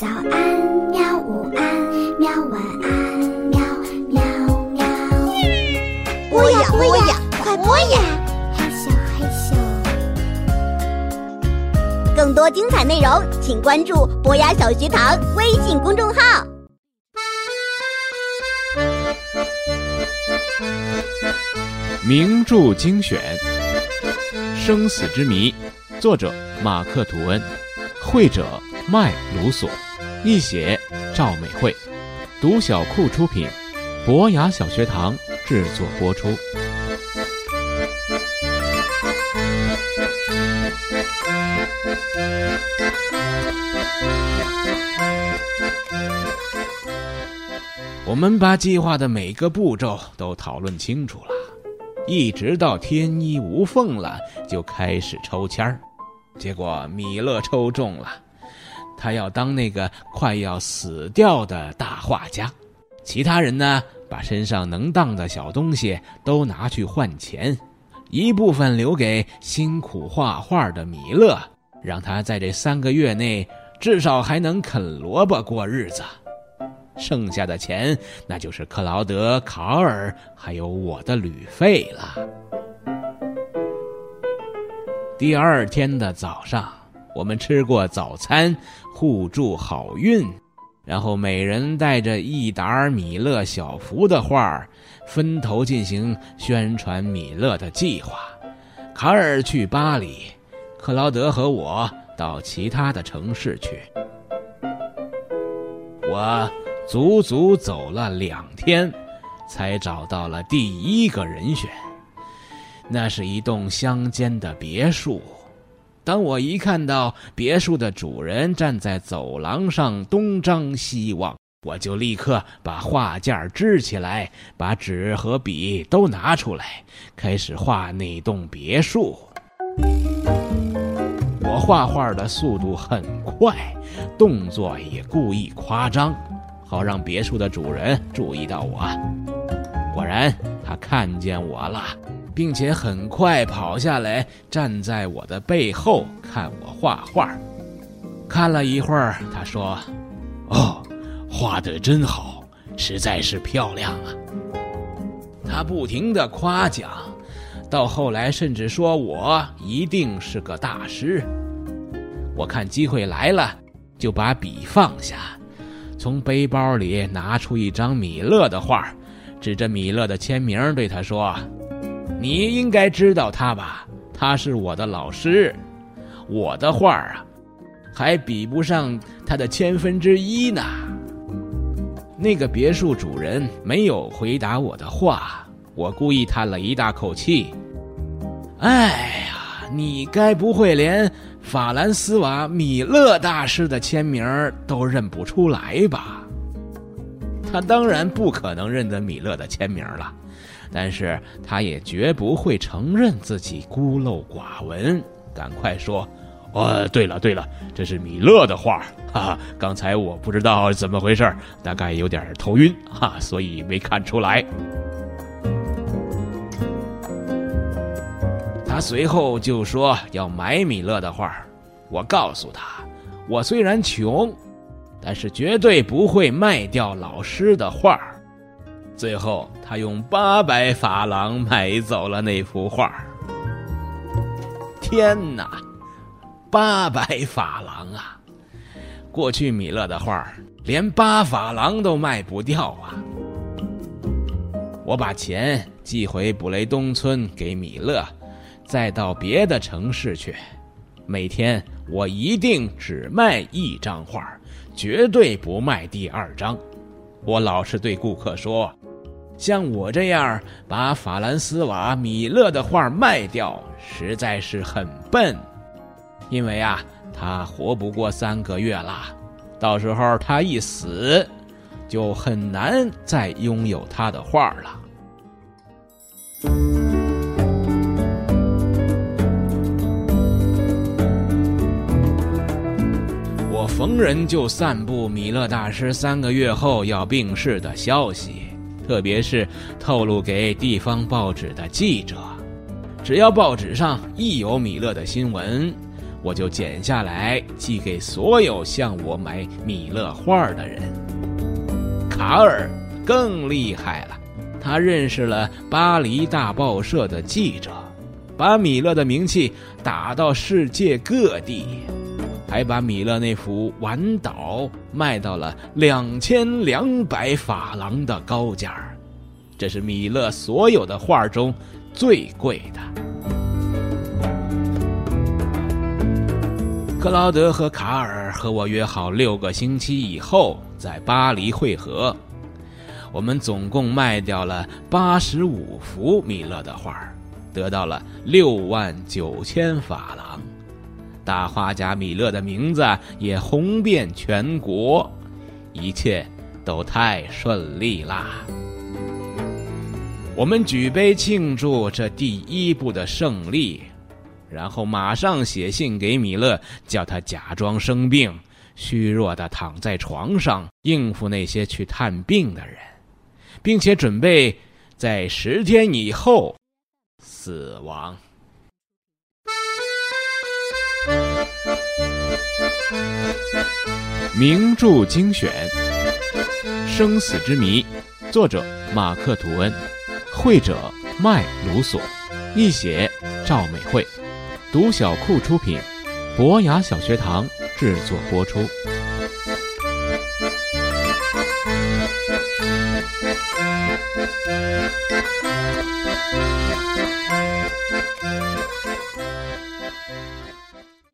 早安，喵！午安，喵！晚安，喵喵喵！播呀播呀，快播呀！嘿咻，嘿咻。更多精彩内容，请关注博雅小学堂微信公众号。名著精选，《生死之谜》，作者马克·吐温，绘者麦卢索，一写赵美惠，读小库出品，博雅小学堂制作播出。我们把计划的每个步骤都讨论清楚了，一直到天衣无缝了，就开始抽签儿。结果米勒抽中了，他要当那个快要死掉的大画家。其他人呢，把身上能当的小东西都拿去换钱，一部分留给辛苦画画的米勒，让他在这三个月内至少还能啃萝卜过日子。剩下的钱，那就是克劳德、卡尔还有我的旅费了。第二天的早上，我们吃过早餐，互助好运，然后每人带着一沓米勒小福的画，分头进行宣传米勒的计划。卡尔去巴黎，克劳德和我到其他的城市去。我。足足走了两天，才找到了第一个人选。那是一栋乡间的别墅。当我一看到别墅的主人站在走廊上东张西望，我就立刻把画架支起来，把纸和笔都拿出来，开始画那栋别墅。我画画的速度很快，动作也故意夸张。好让别墅的主人注意到我。果然，他看见我了，并且很快跑下来，站在我的背后看我画画。看了一会儿，他说：“哦，画得真好，实在是漂亮啊。”他不停地夸奖，到后来甚至说我一定是个大师。我看机会来了，就把笔放下。从背包里拿出一张米勒的画，指着米勒的签名对他说：“你应该知道他吧？他是我的老师，我的画啊，还比不上他的千分之一呢。”那个别墅主人没有回答我的话，我故意叹了一大口气：“哎呀，你该不会连……”法兰斯瓦·米勒大师的签名都认不出来吧？他当然不可能认得米勒的签名了，但是他也绝不会承认自己孤陋寡闻。赶快说！哦，对了对了，这是米勒的画哈哈，刚才我不知道怎么回事大概有点头晕哈，所以没看出来。他随后就说要买米勒的画我告诉他，我虽然穷，但是绝对不会卖掉老师的画最后，他用八百法郎买走了那幅画天哪，八百法郎啊！过去米勒的画连八法郎都卖不掉啊！我把钱寄回布雷东村给米勒。再到别的城市去，每天我一定只卖一张画，绝对不卖第二张。我老是对顾客说，像我这样把法兰斯瓦·米勒的画卖掉，实在是很笨，因为啊，他活不过三个月了，到时候他一死，就很难再拥有他的画了。我逢人就散布米勒大师三个月后要病逝的消息，特别是透露给地方报纸的记者。只要报纸上一有米勒的新闻，我就剪下来寄给所有向我买米勒画的人。卡尔更厉害了，他认识了巴黎大报社的记者，把米勒的名气打到世界各地，还把米勒那幅《晚岛》卖到了两千两百法郎的高价这是米勒所有的画中最贵的。克劳德和卡尔和我约好六个星期以后在巴黎会合。我们总共卖掉了八十五幅米勒的画，得到了六万九千法郎。大画家米勒的名字也红遍全国，一切都太顺利啦！我们举杯庆祝这第一步的胜利。然后马上写信给米勒，叫他假装生病，虚弱的躺在床上，应付那些去探病的人，并且准备在十天以后死亡。名著精选：《生死之谜》，作者马克·吐温，绘者麦卢索，译写赵美惠。读小库出品，博雅小学堂制作播出。